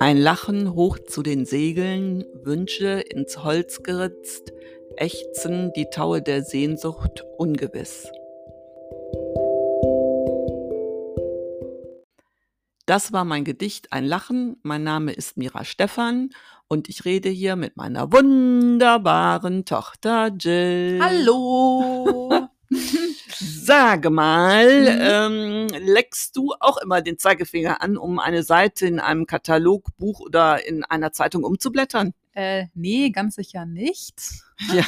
Ein Lachen hoch zu den Segeln, Wünsche ins Holz geritzt, ächzen die Taue der Sehnsucht ungewiss. Das war mein Gedicht Ein Lachen. Mein Name ist Mira Stephan und ich rede hier mit meiner wunderbaren Tochter Jill. Hallo! Sage mal, mhm. ähm, leckst du auch immer den Zeigefinger an, um eine Seite in einem Katalog, Buch oder in einer Zeitung umzublättern? Äh, nee, ganz sicher nicht. Ja,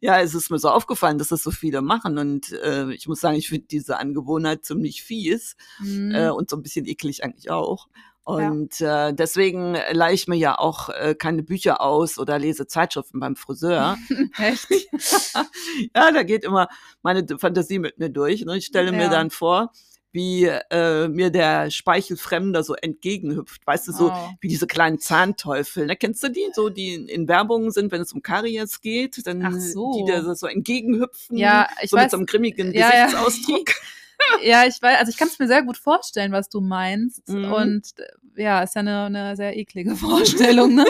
ja, es ist mir so aufgefallen, dass das so viele machen und äh, ich muss sagen, ich finde diese Angewohnheit ziemlich fies mhm. äh, und so ein bisschen eklig eigentlich auch. Und ja. äh, deswegen leihe ich mir ja auch äh, keine Bücher aus oder lese Zeitschriften beim Friseur. Echt? ja, da geht immer meine Fantasie mit mir durch. Ne? Ich stelle ja. mir dann vor, wie äh, mir der Speichelfremder so entgegenhüpft. Weißt du, so oh. wie diese kleinen Zahnteufel. Ne? Kennst du die? So, die in, in Werbung sind, wenn es um Karies geht, dann so. die da so entgegenhüpfen. Ja, ich so weiß. mit so einem grimmigen ja, Gesichtsausdruck. Ja. ja, ich weiß, also ich kann es mir sehr gut vorstellen, was du meinst. Mhm. Und ja, ist ja eine, eine sehr eklige Vorstellung, ne?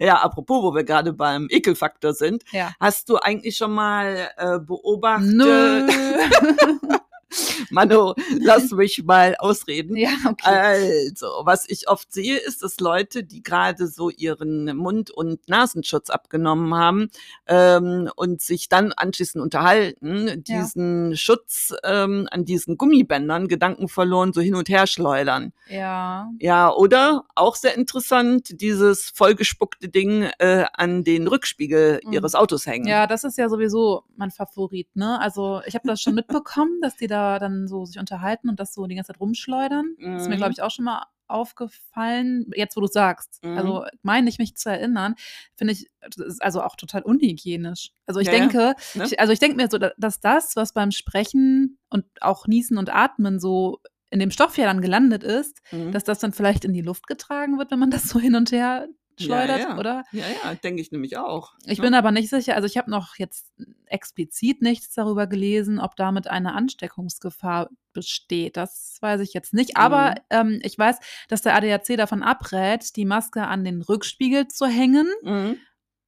Ja, apropos, wo wir gerade beim Ekelfaktor sind, ja. hast du eigentlich schon mal äh, beobachtet? Nö. Mano, lass mich mal ausreden. Ja, okay. Also, was ich oft sehe, ist, dass Leute, die gerade so ihren Mund- und Nasenschutz abgenommen haben ähm, und sich dann anschließend unterhalten, diesen ja. Schutz ähm, an diesen Gummibändern Gedanken verloren so hin und her schleudern. Ja. Ja, oder auch sehr interessant, dieses vollgespuckte Ding äh, an den Rückspiegel mhm. ihres Autos hängen. Ja, das ist ja sowieso mein Favorit, ne? Also ich habe das schon mitbekommen, dass die da dann so sich unterhalten und das so die ganze Zeit rumschleudern. Mhm. Das ist mir, glaube ich, auch schon mal aufgefallen, jetzt wo du sagst. Mhm. Also meine ich mich zu erinnern, finde ich, das ist also auch total unhygienisch. Also ich ja, denke, ja. Ne? ich, also ich denke mir so, dass das, was beim Sprechen und auch Niesen und Atmen so in dem Stoff ja dann gelandet ist, mhm. dass das dann vielleicht in die Luft getragen wird, wenn man das so hin und her schleudert, ja, ja. oder? Ja, ja, denke ich nämlich auch. Ich ne? bin aber nicht sicher, also ich habe noch jetzt explizit nichts darüber gelesen, ob damit eine Ansteckungsgefahr besteht. Das weiß ich jetzt nicht. Aber mhm. ähm, ich weiß, dass der ADAC davon abrät, die Maske an den Rückspiegel zu hängen. Mhm.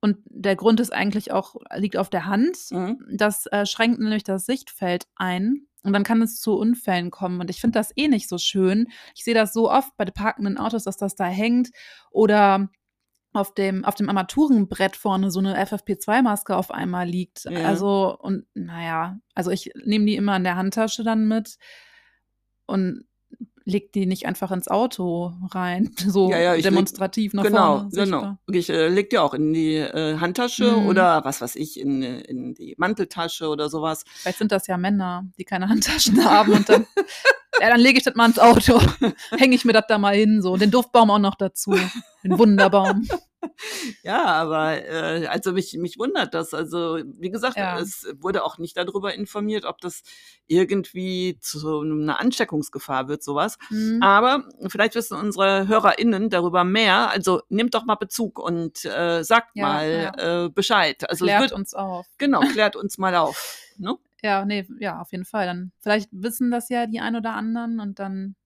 Und der Grund ist eigentlich auch, liegt auf der Hand. Mhm. Das äh, schränkt nämlich das Sichtfeld ein. Und dann kann es zu Unfällen kommen. Und ich finde das eh nicht so schön. Ich sehe das so oft bei parkenden Autos, dass das da hängt. Oder auf dem, auf dem Armaturenbrett vorne so eine FFP2-Maske auf einmal liegt. Ja. Also, und naja, also ich nehme die immer in der Handtasche dann mit und leg die nicht einfach ins Auto rein, so ja, ja, demonstrativ nach genau, vorne. Genau, genau. Ich äh, leg die auch in die äh, Handtasche mhm. oder was weiß ich, in, in die Manteltasche oder sowas. Vielleicht sind das ja Männer, die keine Handtaschen haben und dann ja, dann lege ich das mal ins Auto. Hänge ich mir das da mal hin, so. Den Duftbaum auch noch dazu. Den Wunderbaum. Ja, aber äh, also mich, mich wundert das. Also, wie gesagt, ja. es wurde auch nicht darüber informiert, ob das irgendwie zu einer Ansteckungsgefahr wird, sowas. Mhm. Aber vielleicht wissen unsere HörerInnen darüber mehr. Also nehmt doch mal Bezug und äh, sagt ja, mal ja. Äh, Bescheid. Also klärt wird, uns auf. Genau, klärt uns mal auf. Ne? Ja, nee, ja, auf jeden Fall. Dann vielleicht wissen das ja die ein oder anderen und dann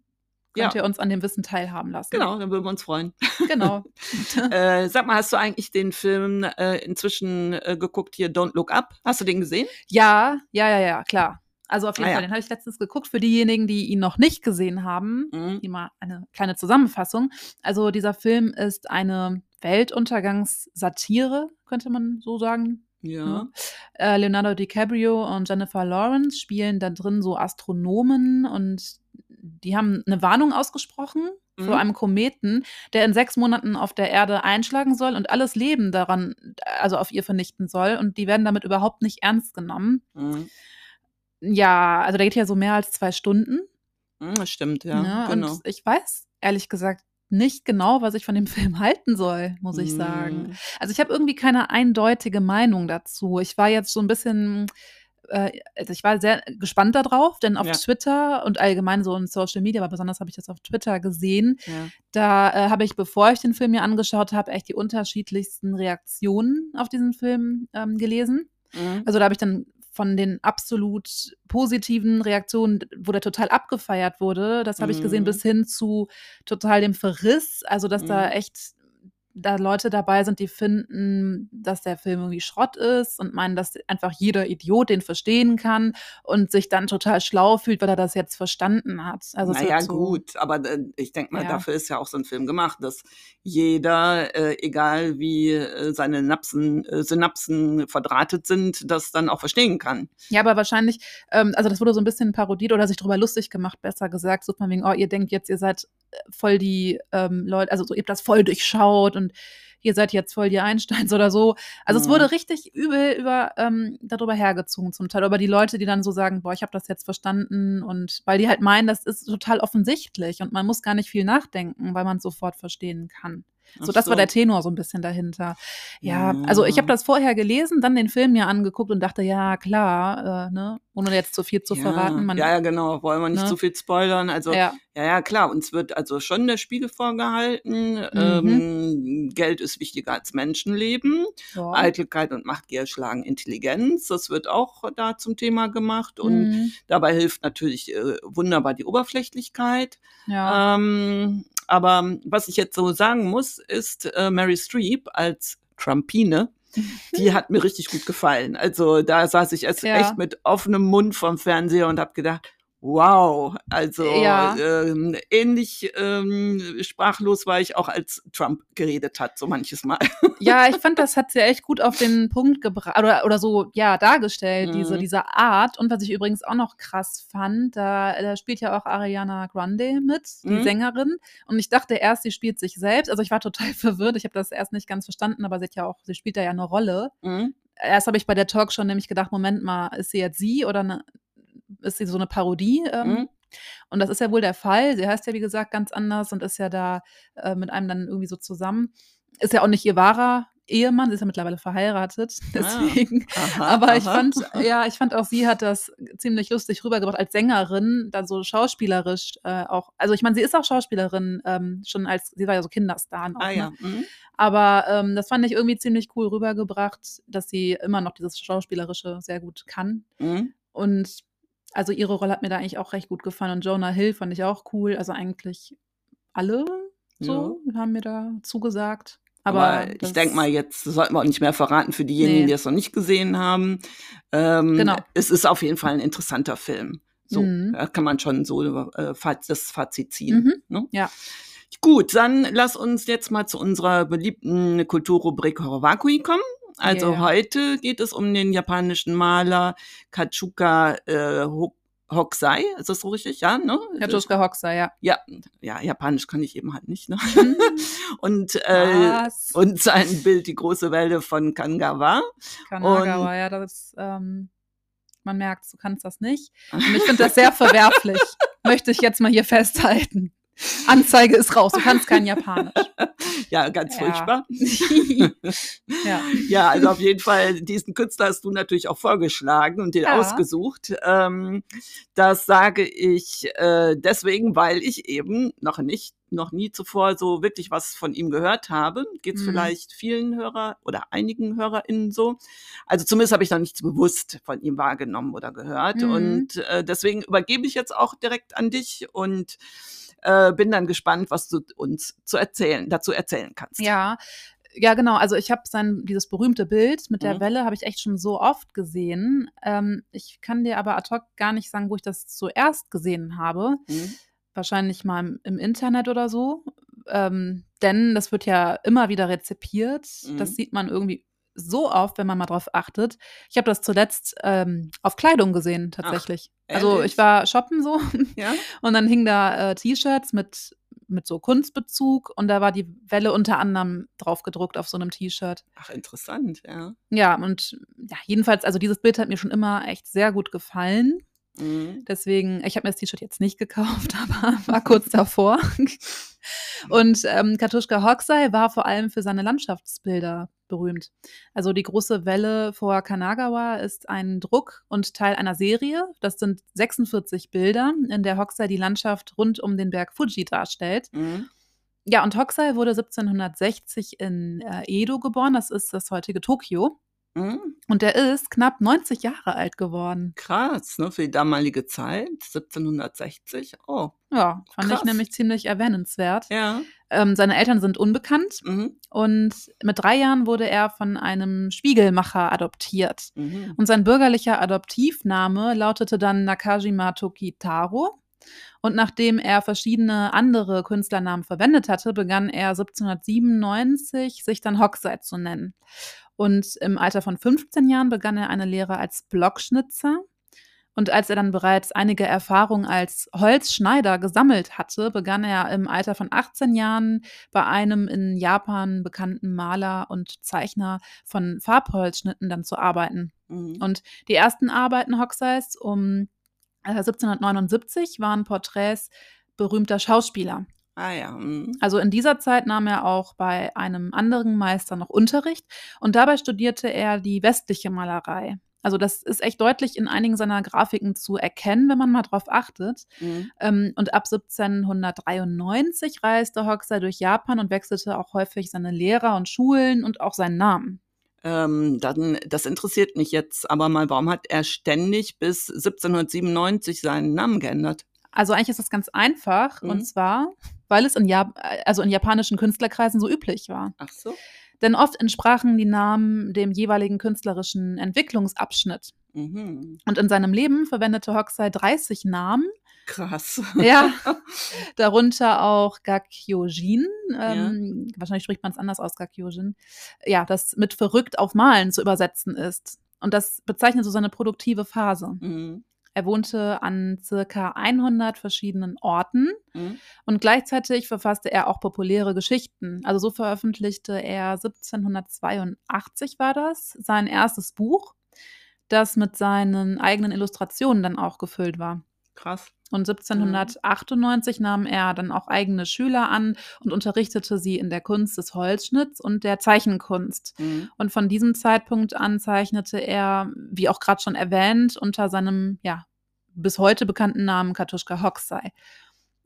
könnt ja. ihr uns an dem Wissen teilhaben lassen. Genau, dann würden wir uns freuen. Genau. äh, sag mal, hast du eigentlich den Film äh, inzwischen äh, geguckt hier Don't Look Up? Hast du den gesehen? Ja, ja, ja, ja, klar. Also auf jeden ah, Fall, ja. den habe ich letztens geguckt. Für diejenigen, die ihn noch nicht gesehen haben, mhm. hier mal eine kleine Zusammenfassung. Also dieser Film ist eine Weltuntergangssatire, könnte man so sagen. Ja. Äh, Leonardo DiCaprio und Jennifer Lawrence spielen da drin so Astronomen und die haben eine Warnung ausgesprochen mhm. vor einem Kometen, der in sechs Monaten auf der Erde einschlagen soll und alles Leben daran, also auf ihr vernichten soll. Und die werden damit überhaupt nicht ernst genommen. Mhm. Ja, also der geht ja so mehr als zwei Stunden. Mhm, das stimmt, ja. ja genau. Und ich weiß ehrlich gesagt nicht genau, was ich von dem Film halten soll, muss ich sagen. Mhm. Also ich habe irgendwie keine eindeutige Meinung dazu. Ich war jetzt so ein bisschen äh, also ich war sehr gespannt darauf, denn auf Ja. Twitter und allgemein so in Social Media, aber besonders habe ich das auf Twitter gesehen, Ja. da äh, habe ich, bevor ich den Film mir angeschaut habe, echt die unterschiedlichsten Reaktionen auf diesen Film ähm, gelesen. Mhm. Also da habe ich dann von den absolut positiven Reaktionen, wo der total abgefeiert wurde, das habe ich gesehen, mhm. bis hin zu total dem Verriss. Also, dass mhm. da echt da Leute dabei sind, die finden, dass der Film irgendwie Schrott ist und meinen, dass einfach jeder Idiot den verstehen kann und sich dann total schlau fühlt, weil er das jetzt verstanden hat. Also naja, so, gut, aber äh, ich denke mal, ja. dafür ist ja auch so ein Film gemacht, dass jeder, äh, egal wie äh, seine Napsen, äh, Synapsen verdrahtet sind, das dann auch verstehen kann. Ja, aber wahrscheinlich, ähm, also das wurde so ein bisschen parodiert oder sich darüber lustig gemacht, besser gesagt, so von wegen, oh, ihr denkt jetzt, ihr seid voll die ähm, Leute, also so, ihr habt das voll durchschaut und ihr seid jetzt voll die Einsteins oder so. Also mhm. es wurde richtig übel über ähm, darüber hergezogen zum Teil. Aber die Leute, die dann so sagen, boah, ich habe das jetzt verstanden und weil die halt meinen, das ist total offensichtlich und man muss gar nicht viel nachdenken, weil man es sofort verstehen kann. So, das so. war der Tenor so ein bisschen dahinter. Ja, ja. also ich habe das vorher gelesen, dann den Film mir angeguckt und dachte, ja, klar, äh, ne, ohne jetzt zu viel zu ja. verraten. Man, ja, ja, genau, wollen wir nicht ne? zu viel spoilern. Also, ja. ja, ja, klar, uns wird also schon der Spiegel vorgehalten. Mhm. Ähm, Geld ist wichtiger als Menschenleben. Ja. Eitelkeit und Machtgier schlagen Intelligenz. Das wird auch da zum Thema gemacht. Und mhm. dabei hilft natürlich äh, wunderbar die Oberflächlichkeit. Ja. Ähm, aber was ich jetzt so sagen muss, ist äh, Mary Streep als Trumpine. Die hat mir richtig gut gefallen. Also da saß ich erst ja. echt mit offenem Mund vom Fernseher und habe gedacht, Wow, also ja. ähm, ähnlich ähm, sprachlos war ich auch, als Trump geredet hat, so manches Mal. Ja, ich fand, das hat sie echt gut auf den Punkt gebracht oder, oder so, ja, dargestellt, mhm. diese, diese Art. Und was ich übrigens auch noch krass fand, da, da spielt ja auch Ariana Grande mit, die mhm. Sängerin. Und ich dachte erst, sie spielt sich selbst. Also ich war total verwirrt. Ich habe das erst nicht ganz verstanden, aber sie hat ja auch, sie spielt da ja eine Rolle. Mhm erst habe ich bei der Talk schon nämlich gedacht, Moment mal, ist sie jetzt sie oder eine, ist sie so eine Parodie. Ähm, mhm. Und das ist ja wohl der Fall. Sie heißt ja, wie gesagt, ganz anders und ist ja da äh, mit einem dann irgendwie so zusammen. Ist ja auch nicht ihr wahrer Ehemann, sie ist ja mittlerweile verheiratet, ah, deswegen. Ah, aha, Aber ich aha. fand, ja, ich fand auch, sie hat das ziemlich lustig rübergebracht als Sängerin, dann so schauspielerisch äh, auch. Also ich meine, sie ist auch Schauspielerin, ähm, schon als, sie war ja so Kinderstar noch. Ah, ne? ja. Mhm. Aber ähm, das fand ich irgendwie ziemlich cool rübergebracht, dass sie immer noch dieses Schauspielerische sehr gut kann. Mhm. Und also ihre Rolle hat mir da eigentlich auch recht gut gefallen. Und Jonah Hill fand ich auch cool. Also eigentlich alle so ja. haben mir da zugesagt. Aber, Aber ich denke mal, jetzt sollten wir auch nicht mehr verraten für diejenigen, nee. die es noch nicht gesehen haben. Ähm, genau. Es ist auf jeden Fall ein interessanter Film. So, mhm. da kann man schon so äh, das Fazit ziehen. Mhm. Ne? Ja. Gut, dann lass uns jetzt mal zu unserer beliebten Kulturrubrik Horowakui kommen. Also yeah. heute geht es um den japanischen Maler Kachuka äh, Hokusai, ist das so richtig? Ja, ne? Kachuka Hokusai, ja. Ja, ja, Japanisch kann ich eben halt nicht, ne? Mhm. und, äh, und sein Bild, die große Welle von Kanagawa. Kanagawa, und, ja, das ist, ähm, man merkt, du kannst das nicht. Und ich finde das sehr verwerflich. Möchte ich jetzt mal hier festhalten. Anzeige ist raus, du kannst kein Japanisch. ja, ganz ja. furchtbar. ja. ja, also auf jeden Fall, diesen Künstler hast du natürlich auch vorgeschlagen und den ja. ausgesucht. Ähm, das sage ich äh, deswegen, weil ich eben noch nicht noch nie zuvor so wirklich was von ihm gehört habe. Geht es mhm. vielleicht vielen Hörer oder einigen HörerInnen so. Also zumindest habe ich noch nichts bewusst von ihm wahrgenommen oder gehört. Mhm. Und äh, deswegen übergebe ich jetzt auch direkt an dich und äh, bin dann gespannt, was du uns zu erzählen, dazu erzählen kannst. Ja, ja, genau. Also ich habe sein dieses berühmte Bild mit der mhm. Welle habe ich echt schon so oft gesehen. Ähm, ich kann dir aber ad hoc gar nicht sagen, wo ich das zuerst gesehen habe. Mhm. Wahrscheinlich mal im, im, Internet oder so. Ähm, denn das wird ja immer wieder rezipiert. Mhm. Das sieht man irgendwie so oft, wenn man mal drauf achtet. Ich habe das zuletzt ähm, auf Kleidung gesehen, tatsächlich. Ach, also ich war shoppen so ja? und dann hingen da äh, T-Shirts mit, mit so Kunstbezug und da war die Welle unter anderem drauf gedruckt auf so einem T-Shirt. Ach, interessant, ja. Ja, und ja, jedenfalls, also dieses Bild hat mir schon immer echt sehr gut gefallen. Mhm. Deswegen, ich habe mir das T-Shirt jetzt nicht gekauft, aber war kurz davor. Und ähm, Katuschka Hokusai war vor allem für seine Landschaftsbilder berühmt. Also die große Welle vor Kanagawa ist ein Druck und Teil einer Serie. Das sind 46 Bilder, in der Hokusai die Landschaft rund um den Berg Fuji darstellt. Mhm. Ja, und Hokusai wurde 1760 in äh, Edo geboren. Das ist das heutige Tokio. Mhm. Und der ist knapp 90 Jahre alt geworden. Krass, ne? Für die damalige Zeit, 1760. Oh. Ja, fand krass. ich nämlich ziemlich erwähnenswert. Ja. Ähm, seine Eltern sind unbekannt mhm. und mit drei Jahren wurde er von einem Spiegelmacher adoptiert. Mhm. Und sein bürgerlicher Adoptivname lautete dann Nakajima Tokitaro. Und nachdem er verschiedene andere Künstlernamen verwendet hatte, begann er 1797 sich dann Hokusai zu nennen. Und im Alter von 15 Jahren begann er eine Lehre als Blockschnitzer. Und als er dann bereits einige Erfahrungen als Holzschneider gesammelt hatte, begann er im Alter von 18 Jahren bei einem in Japan bekannten Maler und Zeichner von Farbholzschnitten dann zu arbeiten. Mhm. Und die ersten Arbeiten Hokusais um 1779 äh, waren Porträts berühmter Schauspieler. Ah ja. Mhm. Also in dieser Zeit nahm er auch bei einem anderen Meister noch Unterricht und dabei studierte er die westliche Malerei. Also das ist echt deutlich in einigen seiner Grafiken zu erkennen, wenn man mal drauf achtet. Mhm. Ähm, und ab 1793 reiste Hoxha durch Japan und wechselte auch häufig seine Lehrer und Schulen und auch seinen Namen. Ähm, dann, das interessiert mich jetzt aber mal, warum hat er ständig bis 1797 seinen Namen geändert? Also eigentlich ist das ganz einfach mhm. und zwar, weil es in, Jap also in japanischen Künstlerkreisen so üblich war. Ach so. Denn oft entsprachen die Namen dem jeweiligen künstlerischen Entwicklungsabschnitt. Mhm. Und in seinem Leben verwendete Hokusai 30 Namen. Krass. Ja, darunter auch Gakyojin. Ähm, ja. Wahrscheinlich spricht man es anders aus, Gakyojin. Ja, das mit verrückt auf Malen zu übersetzen ist. Und das bezeichnet so seine produktive Phase. Mhm. Er wohnte an circa 100 verschiedenen Orten mhm. und gleichzeitig verfasste er auch populäre Geschichten. Also so veröffentlichte er 1782 war das sein erstes Buch, das mit seinen eigenen Illustrationen dann auch gefüllt war. Krass. Und 1798 mhm. nahm er dann auch eigene Schüler an und unterrichtete sie in der Kunst des Holzschnitts und der Zeichenkunst. Mhm. Und von diesem Zeitpunkt an zeichnete er, wie auch gerade schon erwähnt, unter seinem ja bis heute bekannten Namen Katushka Hokusai.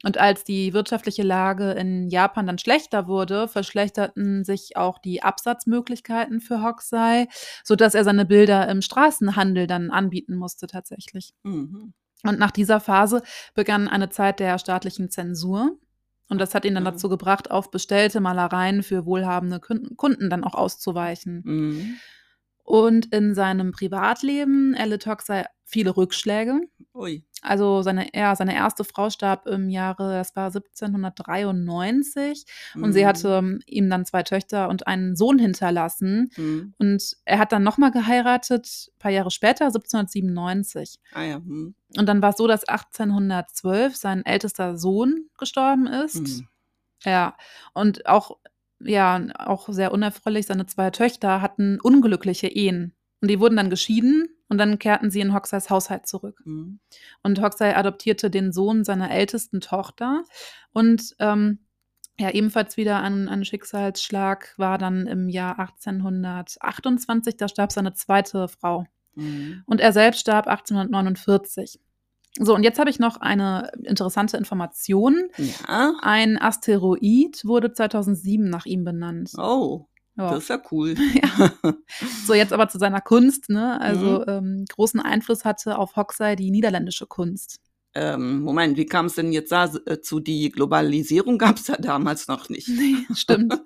Und als die wirtschaftliche Lage in Japan dann schlechter wurde, verschlechterten sich auch die Absatzmöglichkeiten für Hokusai, sodass er seine Bilder im Straßenhandel dann anbieten musste tatsächlich. Mhm. Und nach dieser Phase begann eine Zeit der staatlichen Zensur. Und das hat ihn dann mhm. dazu gebracht, auf bestellte Malereien für wohlhabende Kunden dann auch auszuweichen. Mhm. Und in seinem Privatleben erlitt Hoxha viele Rückschläge. Ui. Also seine, ja, seine erste Frau starb im Jahre, das war 1793. Mhm. Und sie mhm. hatte ähm, ihm dann zwei Töchter und einen Sohn hinterlassen. Mhm. Und er hat dann nochmal geheiratet, ein paar Jahre später, 1797. Ah ja. Mhm. Und dann war es so, dass 1812 sein ältester Sohn gestorben ist. Mhm. Ja, und auch ja, auch sehr unerfreulich, seine zwei Töchter hatten unglückliche Ehen. Und die wurden dann geschieden und dann kehrten sie in Hoxais Haushalt zurück. Mhm. Und Hoxai adoptierte den Sohn seiner ältesten Tochter. Und ähm, ja, ebenfalls wieder ein, ein Schicksalsschlag war dann im Jahr 1828, da starb seine zweite Frau. Mhm. Und er selbst starb 1849. So, und jetzt habe ich noch eine interessante Information. Ja. Ein Asteroid wurde 2007 nach ihm benannt. Oh. Ja. Das ist ja cool. ja. So, jetzt aber zu seiner Kunst. Ne? Also mhm. ähm, großen Einfluss hatte auf Hoxai die niederländische Kunst ähm, Moment, wie kam es denn jetzt da äh, zu die Globalisierung? Gab es ja damals noch nicht. Nee, stimmt.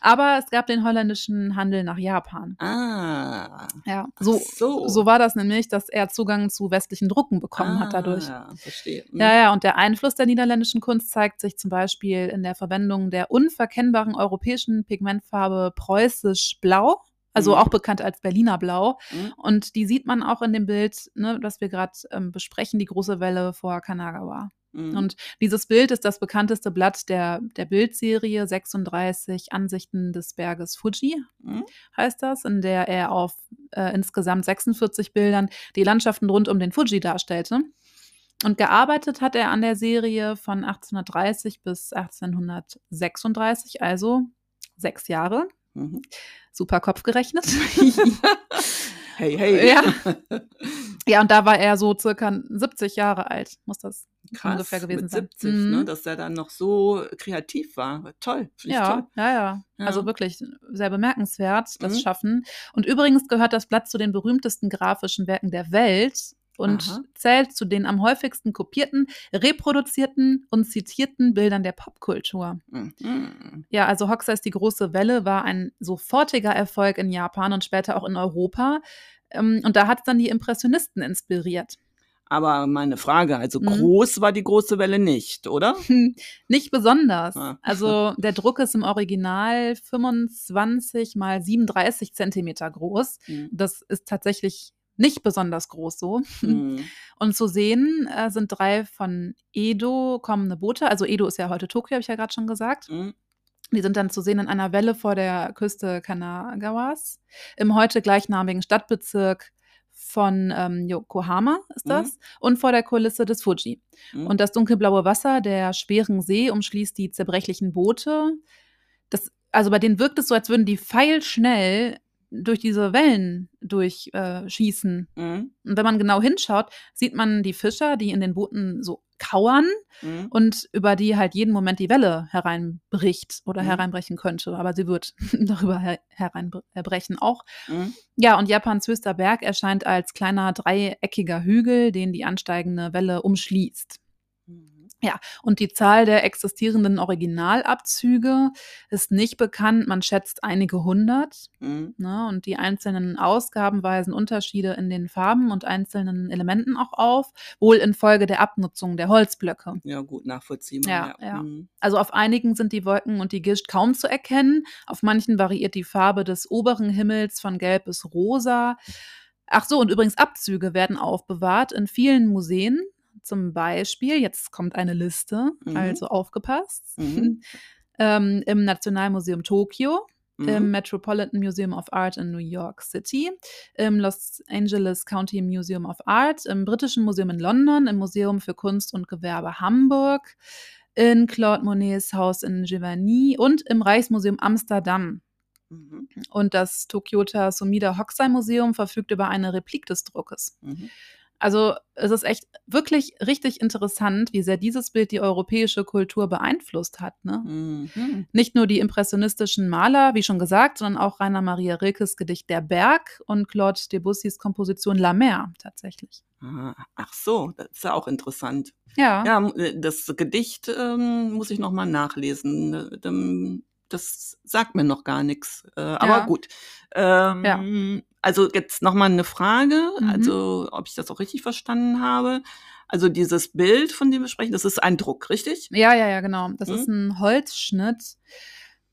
Aber es gab den holländischen Handel nach Japan. Ah. Ja, so, so. so war das nämlich, dass er Zugang zu westlichen Drucken bekommen ah, hat dadurch. Ja, verstehe. Mhm. Ja, ja, und der Einfluss der niederländischen Kunst zeigt sich zum Beispiel in der Verwendung der unverkennbaren europäischen Pigmentfarbe preußisch Blau also mhm. auch bekannt als Berliner Blau. Mhm. Und die sieht man auch in dem Bild, ne, das wir gerade ähm, besprechen, die große Welle vor Kanagawa. Mhm. Und dieses Bild ist das bekannteste Blatt der, der Bildserie 36 Ansichten des Berges Fuji, mhm. heißt das, in der er auf äh, insgesamt 46 Bildern die Landschaften rund um den Fuji darstellte. Und gearbeitet hat er an der Serie von 1830 bis 1836, also sechs Jahre. Mhm. Super Kopf gerechnet. hey, hey. Ja. ja, und da war er so circa 70 Jahre alt, muss das Krass, ungefähr gewesen mit 70, sein. Ne, mhm. ne, dass der dann noch so kreativ war. Toll, ja, toll. Ja, ja, ja. Also wirklich sehr bemerkenswert, das mhm. Schaffen. Und übrigens gehört das Blatt zu den berühmtesten grafischen Werken der Welt und Aha. zählt zu den am häufigsten kopierten, reproduzierten und zitierten Bildern der Popkultur. Mhm. Ja, also ist die große Welle war ein sofortiger Erfolg in Japan und später auch in Europa. Ähm, und da hat es dann die Impressionisten inspiriert. Aber meine Frage, also mhm. groß war die große Welle nicht, oder? nicht besonders. Ah. Also der Druck ist im Original 25 mal 37 Zentimeter groß. Mhm. Das ist tatsächlich nicht besonders groß so. Mhm. Und zu sehen äh, sind drei von Edo kommende Boote. Also Edo ist ja heute Tokio, habe ich ja gerade schon gesagt. Mhm. Die sind dann zu sehen in einer Welle vor der Küste Kanagawas im heute gleichnamigen Stadtbezirk von ähm, Yokohama ist das mhm. und vor der Kulisse des Fuji. Mhm. Und das dunkelblaue Wasser der schweren See umschließt die zerbrechlichen Boote. Das, also bei denen wirkt es so, als würden die feilschnell durch diese Wellen durchschießen. Äh, mhm. Und wenn man genau hinschaut, sieht man die Fischer, die in den Booten so kauern mhm. und über die halt jeden Moment die Welle hereinbricht oder mhm. hereinbrechen könnte. Aber sie wird darüber her hereinbrechen auch. Mhm. Ja, und Japans höchster Berg erscheint als kleiner dreieckiger Hügel, den die ansteigende Welle umschließt. Ja, und die Zahl der existierenden Originalabzüge ist nicht bekannt. Man schätzt einige hundert. Mhm. Ne, und die einzelnen Ausgaben weisen Unterschiede in den Farben und einzelnen Elementen auch auf, wohl infolge der Abnutzung der Holzblöcke. Ja, gut, nachvollziehbar. Ja, ja. ja. Mhm. Also auf einigen sind die Wolken und die Gischt kaum zu erkennen. Auf manchen variiert die Farbe des oberen Himmels von gelb bis rosa. Ach so, und übrigens Abzüge werden aufbewahrt in vielen Museen zum Beispiel, jetzt kommt eine Liste, mhm. also aufgepasst, mhm. ähm, im Nationalmuseum Tokio, mhm. im Metropolitan Museum of Art in New York City, im Los Angeles County Museum of Art, im Britischen Museum in London, im Museum für Kunst und Gewerbe Hamburg, in Claude Monets Haus in Giverny und im Reichsmuseum Amsterdam. Mhm. Und das Tokyota Sumida Hokusai Museum verfügt über eine Replik des Druckes. Mhm. Also es ist echt wirklich richtig interessant, wie sehr dieses Bild die europäische Kultur beeinflusst hat. Ne? Mhm. Nicht nur die impressionistischen Maler, wie schon gesagt, sondern auch Rainer Maria Rilkes Gedicht Der Berg und Claude Debussys Komposition La Mer tatsächlich. Ah, ach so, das ist ja auch interessant. Ja. Ja, das Gedicht ähm, muss ich nochmal nachlesen. Das sagt mir noch gar nichts. Äh, aber ja. gut. Ähm, ja. Also jetzt nochmal eine Frage, mhm. also ob ich das auch richtig verstanden habe. Also dieses Bild, von dem wir sprechen, das ist ein Druck, richtig? Ja, ja, ja, genau. Das mhm. ist ein Holzschnitt.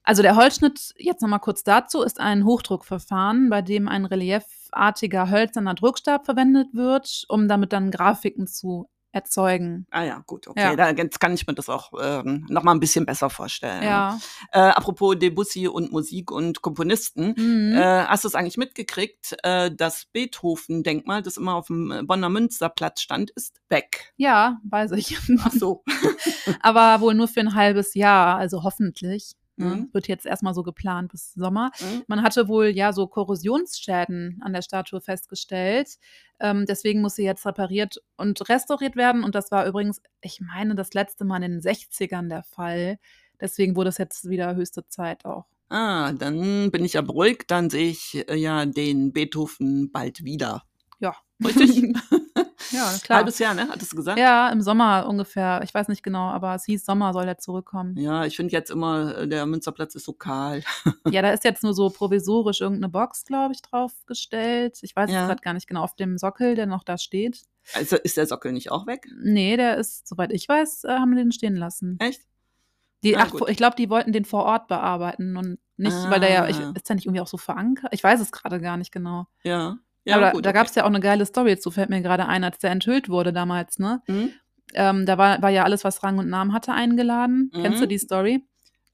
Also der Holzschnitt, jetzt nochmal kurz dazu, ist ein Hochdruckverfahren, bei dem ein reliefartiger hölzerner Druckstab verwendet wird, um damit dann Grafiken zu erzeugen. Ah ja, gut, okay. Ja. Da, jetzt kann ich mir das auch ähm, noch mal ein bisschen besser vorstellen. Ja. Äh, apropos Debussy und Musik und Komponisten, mhm. äh, hast du es eigentlich mitgekriegt, äh, das Beethoven-Denkmal, das immer auf dem Bonner Münsterplatz stand, ist weg? Ja, weiß ich. Ach so. Aber wohl nur für ein halbes Jahr, also hoffentlich. Ne? Mhm. Wird jetzt erstmal so geplant bis Sommer. Mhm. Man hatte wohl ja so Korrosionsschäden an der Statue festgestellt. Ähm, deswegen muss sie jetzt repariert und restauriert werden. Und das war übrigens, ich meine, das letzte Mal in den 60ern der Fall. Deswegen wurde es jetzt wieder höchste Zeit auch. Ah, dann bin ich ja beruhigt. Dann sehe ich äh, ja den Beethoven bald wieder. Ja. Richtig? Ja, klar. Halbes Jahr, ne? Hattest du gesagt? Ja, im Sommer ungefähr. Ich weiß nicht genau, aber es hieß Sommer soll er zurückkommen. Ja, ich finde jetzt immer, äh, der Münsterplatz ist so kahl. ja, da ist jetzt nur so provisorisch irgendeine Box, glaube ich, draufgestellt. Ich weiß ja. es gerade gar nicht genau, auf dem Sockel, der noch da steht. Also ist der Sockel nicht auch weg? Nee, der ist, soweit ich weiß, äh, haben wir den stehen lassen. Echt? Die, ah, ach, ich glaube, die wollten den vor Ort bearbeiten und nicht, ah. weil der ja, ich, ah. ist ja nicht irgendwie auch so verankert. Ich weiß es gerade gar nicht genau. Ja. Ja, Aber gut, da, da gab es ja auch eine geile Story zu, fällt mir gerade ein, als der enthüllt wurde damals, ne? Mhm. Ähm, da war, war ja alles, was Rang und Namen hatte, eingeladen. Mhm. Kennst du die Story?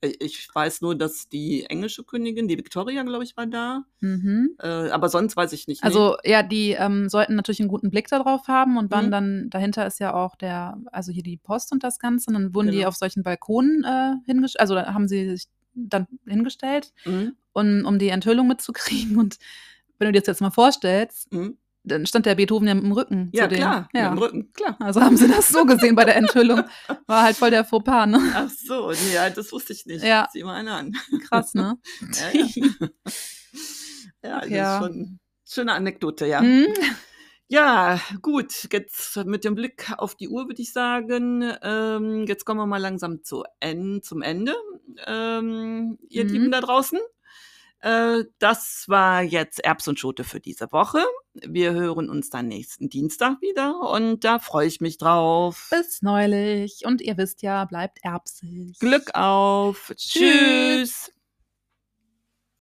Ich weiß nur, dass die englische Königin, die Victoria, glaube ich, war da. Mhm. Äh, aber sonst weiß ich nicht. Also ja, die ähm, sollten natürlich einen guten Blick darauf haben und waren mhm. dann, dahinter ist ja auch der, also hier die Post und das Ganze. Und dann wurden genau. die auf solchen Balkonen äh, hingestellt, also da haben sie sich dann hingestellt, mhm. und, um die Enthüllung mitzukriegen. Und wenn du dir das jetzt mal vorstellst, mhm. dann stand der Beethoven ja mit dem Rücken. Ja, klar, ja. mit dem Rücken, klar. Also haben sie das so gesehen bei der Enthüllung. War halt voll der Fauxpas, ne? Ach so, ja, das wusste ich nicht. Ja. Sieh mal einen an. Krass, ne? ja, ja. ja, das ja. ist schon schöne Anekdote, ja. Mhm. Ja, gut, jetzt mit dem Blick auf die Uhr würde ich sagen, ähm, jetzt kommen wir mal langsam zu en zum Ende, ähm, ihr mhm. Lieben da draußen. Äh, das war jetzt Erbs und Schote für diese Woche. Wir hören uns dann nächsten Dienstag wieder und da freue ich mich drauf. Bis neulich. Und ihr wisst ja, bleibt erbsig. Glück auf. Tschüss. Tschüss.